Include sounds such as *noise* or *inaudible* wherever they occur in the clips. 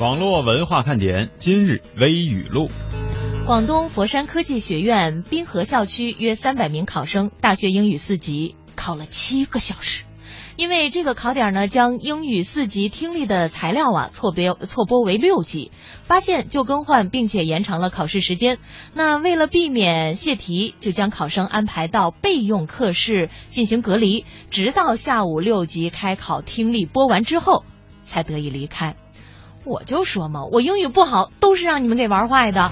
网络文化看点今日微语录。广东佛山科技学院滨河校区约三百名考生大学英语四级考了七个小时，因为这个考点呢将英语四级听力的材料啊错别错拨为六级，发现就更换，并且延长了考试时间。那为了避免泄题，就将考生安排到备用课室进行隔离，直到下午六级开考听力播完之后，才得以离开。我就说嘛，我英语不好，都是让你们给玩坏的。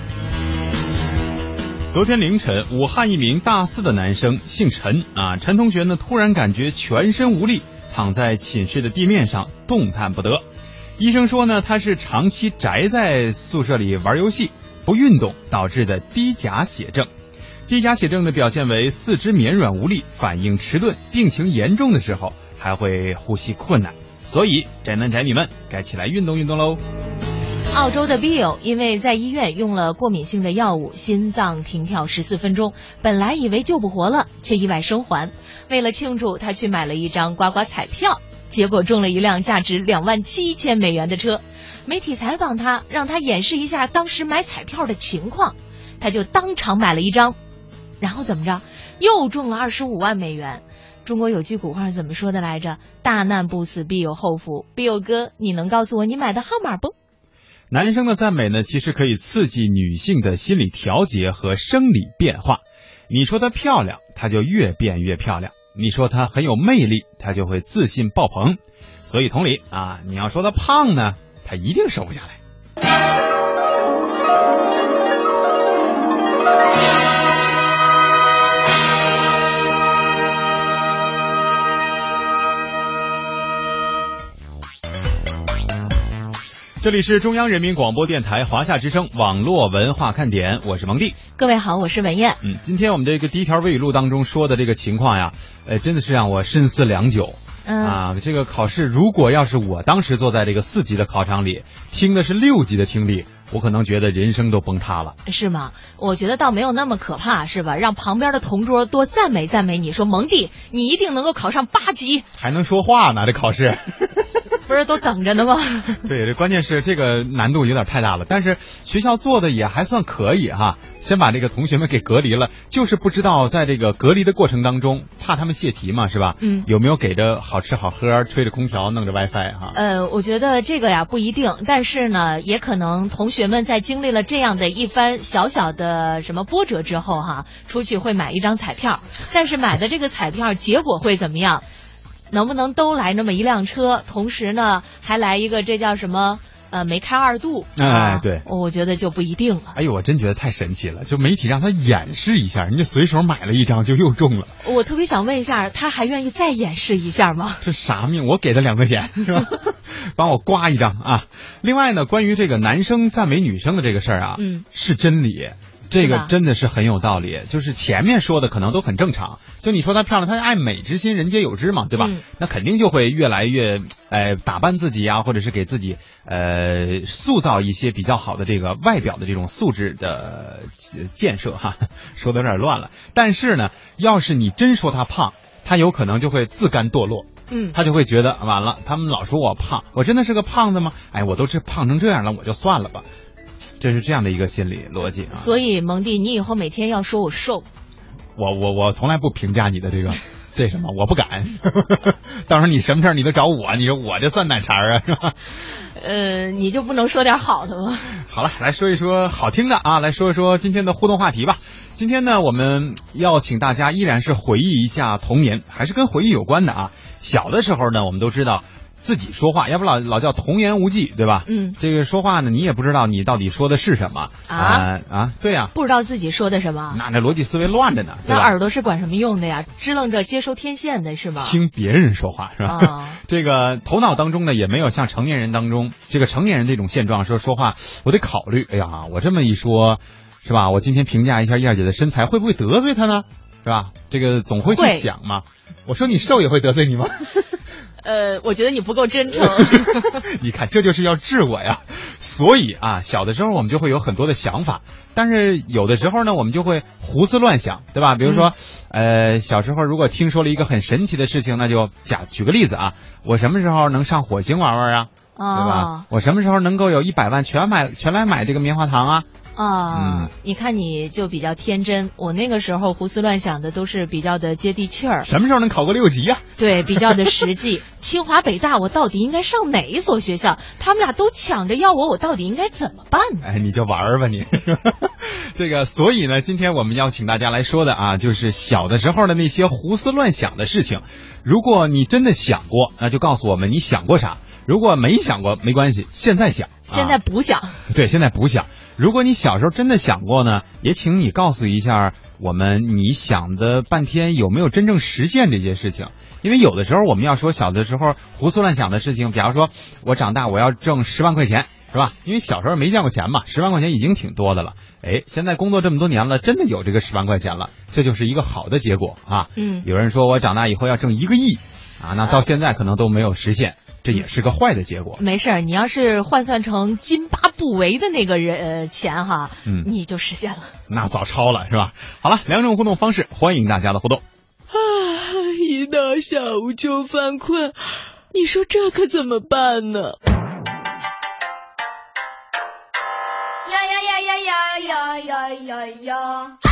昨天凌晨，武汉一名大四的男生姓陈啊，陈同学呢突然感觉全身无力，躺在寝室的地面上动弹不得。医生说呢，他是长期宅在宿舍里玩游戏不运动导致的低钾血症。低钾血症的表现为四肢绵软无力、反应迟钝，病情严重的时候还会呼吸困难。所以，宅男宅女们该起来运动运动喽。澳洲的 Bill 因为在医院用了过敏性的药物，心脏停跳十四分钟，本来以为救不活了，却意外生还。为了庆祝，他去买了一张刮刮彩票，结果中了一辆价值两万七千美元的车。媒体采访他，让他演示一下当时买彩票的情况，他就当场买了一张，然后怎么着，又中了二十五万美元。中国有句古话怎么说的来着？大难不死，必有后福。必有哥，你能告诉我你买的号码不？男生的赞美呢，其实可以刺激女性的心理调节和生理变化。你说她漂亮，她就越变越漂亮；你说她很有魅力，她就会自信爆棚。所以同理啊，你要说她胖呢，她一定瘦不下来。这里是中央人民广播电台华夏之声网络文化看点，我是蒙蒂。各位好，我是文艳。嗯，今天我们这个第一条微语录当中说的这个情况呀，呃，真的是让我深思良久。嗯啊，这个考试如果要是我当时坐在这个四级的考场里，听的是六级的听力，我可能觉得人生都崩塌了。是吗？我觉得倒没有那么可怕，是吧？让旁边的同桌多赞美赞美你，说蒙蒂，你一定能够考上八级，还能说话呢，这考试。*laughs* 不是都等着呢吗？*laughs* 对，这关键是这个难度有点太大了，但是学校做的也还算可以哈。先把这个同学们给隔离了，就是不知道在这个隔离的过程当中，怕他们泄题嘛，是吧？嗯有没有给着好吃好喝，吹着空调，弄着 WiFi 哈？呃，我觉得这个呀不一定，但是呢，也可能同学们在经历了这样的一番小小的什么波折之后哈，出去会买一张彩票，但是买的这个彩票结果会怎么样？能不能都来那么一辆车？同时呢，还来一个这叫什么？呃，梅开二度。哎啊对我觉得就不一定了。哎呦，我真觉得太神奇了！就媒体让他演示一下，人家随手买了一张就又中了，我特别想问一下，他还愿意再演示一下吗？这啥命？我给他两块钱是吧？*laughs* 帮我刮一张啊！另外呢，关于这个男生赞美女生的这个事儿啊，嗯，是真理。这个真的是很有道理，就是前面说的可能都很正常。就你说她漂亮，她爱美之心，人皆有之嘛，对吧？嗯那肯定就会越来越，呃，打扮自己啊，或者是给自己呃塑造一些比较好的这个外表的这种素质的呃建设哈。*laughs* 说的有点乱了，但是呢，要是你真说她胖，她有可能就会自甘堕落。嗯，她就会觉得完了，他们老说我胖，我真的是个胖子吗？哎，我都是胖成这样了，我就算了吧。这是这样的一个心理逻辑啊。所以蒙蒂，你以后每天要说我瘦。我我我从来不评价你的这个 *laughs* 这什么，我不敢。*laughs* 到时候你什么事儿你都找我，你说我这算奶茬儿啊？是吧？呃，你就不能说点好的吗？*laughs* 好了，来说一说好听的啊，来说一说今天的互动话题吧。今天呢，我们要请大家依然是回忆一下童年，还是跟回忆有关的啊。小的时候呢，我们都知道自己说话，要不老老叫童言无忌，对吧？嗯，这个说话呢，你也不知道你到底说的是什么啊啊啊，对呀、不知道自己说的什么。那那逻辑思维乱着呢，对那？耳朵是管什么用的呀？支棱着接收天线的是吗？听别人说话是吧？啊 *laughs* 这个头脑当中呢，也没有像成年人当中这个成年人这种现状，说说话我得考虑。哎呀，我这么一说，是吧？我今天评价一下燕儿姐的身材，会不会得罪她呢？是吧？这个总会去想嘛。我说你瘦也会得罪你吗？*laughs* 呃，我觉得你不够真诚。*laughs* 你看，这就是要治我呀。所以啊，小的时候我们就会有很多的想法，但是有的时候呢，我们就会胡思乱想，对吧？比如说，呃，小时候如果听说了一个很神奇的事情，那就假举个例子啊，我什么时候能上火星玩玩啊？对吧？我什么时候能够有一百万全买全来买这个棉花糖啊？啊，你看你就比较天真，我那个时候胡思乱想的都是比较的接地气儿。什么时候能考个六级呀？对，比较的实际。*laughs* 清华北大，我到底应该上哪一所学校？他们俩都抢着要我，我到底应该怎么办呢？哎，你就玩儿吧你。*laughs* 这个，所以呢，今天我们邀请大家来说的啊，就是小的时候的那些胡思乱想的事情。如果你真的想过，那就告诉我们你想过啥。如果没想过，没关系，现在想，现在不想。对，现在不想。如果你小时候真的想过呢，也请你告诉一下我们，你想的半天有没有真正实现这件事情？因为有的时候我们要说小的时候胡思乱想的事情，比方说我长大我要挣十万块钱，是吧？因为小时候没见过钱嘛，十万块钱已经挺多的了。哎，现在工作这么多年了，真的有这个十万块钱了，这就是一个好的结果啊。嗯。有人说我长大以后要挣一个亿，啊，那到现在可能都没有实现。这也是个坏的结果。没事儿，你要是换算成津巴布韦的那个人呃钱哈，嗯，你就实现了。那早超了是吧？好了，两种互动方式，欢迎大家的互动。啊，一到下午就犯困，你说这可怎么办呢？呀呀呀呀呀呀呀呀呀！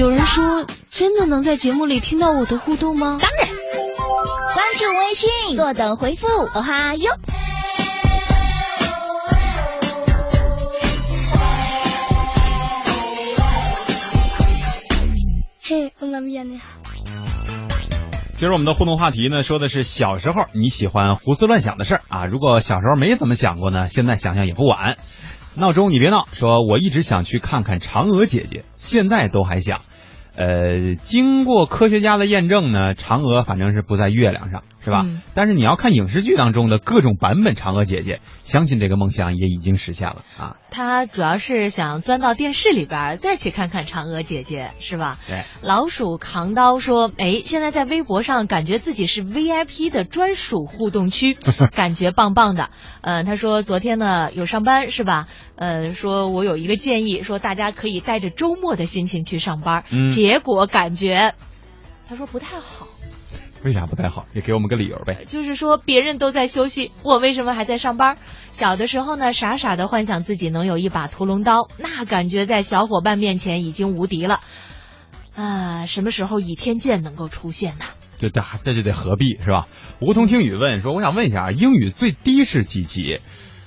有人说，真的能在节目里听到我的互动吗？当然，关注微信，坐等回复。哦哈哟！嘿，我们变的好。今儿我们的互动话题呢，说的是小时候你喜欢胡思乱想的事儿啊。如果小时候没怎么想过呢，现在想想也不晚。闹钟，你别闹！说我一直想去看看嫦娥姐姐，现在都还想。呃，经过科学家的验证呢，嫦娥反正是不在月亮上。是吧？但是你要看影视剧当中的各种版本嫦娥姐姐，相信这个梦想也已经实现了啊。他主要是想钻到电视里边再去看看嫦娥姐姐，是吧？对。老鼠扛刀说：“哎，现在在微博上感觉自己是 VIP 的专属互动区，*laughs* 感觉棒棒的。”呃，他说昨天呢有上班是吧？呃，说我有一个建议，说大家可以带着周末的心情去上班，结果感觉他说不太好。为啥不太好？也给我们个理由呗。就是说，别人都在休息，我为什么还在上班？小的时候呢，傻傻的幻想自己能有一把屠龙刀，那感觉在小伙伴面前已经无敌了。啊，什么时候倚天剑能够出现呢？这这这就得何必是吧？梧桐听雨问说，我想问一下，英语最低是几级？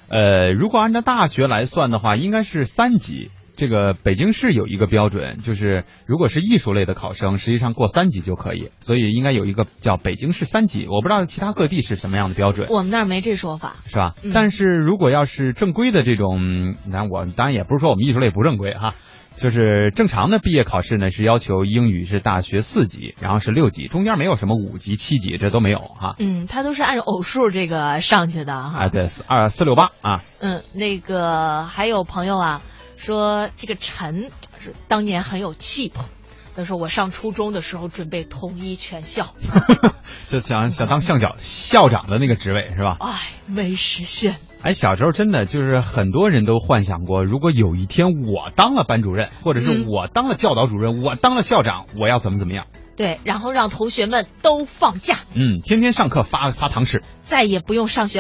呃，如果按照大学来算的话，应该是三级。这个北京市有一个标准，就是如果是艺术类的考生，实际上过三级就可以，所以应该有一个叫北京市三级。我不知道其他各地是什么样的标准。我们那儿没这说法，是吧？但是如果要是正规的这种，那我当然也不是说我们艺术类不正规哈，就是正常的毕业考试呢是要求英语是大学四级，然后是六级，中间没有什么五级、七级，这都没有哈。嗯，它都是按照偶数这个上去的哈。啊，对，四二四六八啊。嗯，那个还有朋友啊。说这个陈是当年很有气魄。他说我上初中的时候准备统一全校，*laughs* 就想想当校长校长的那个职位是吧？*laughs* 哎，没实现。哎，小时候真的就是很多人都幻想过，如果有一天我当了班主任，或者是我当了教导主任，我当了校长，我要怎么怎么样？对，然后让同学们都放假，嗯，天天上课发发糖吃，再也不用上学。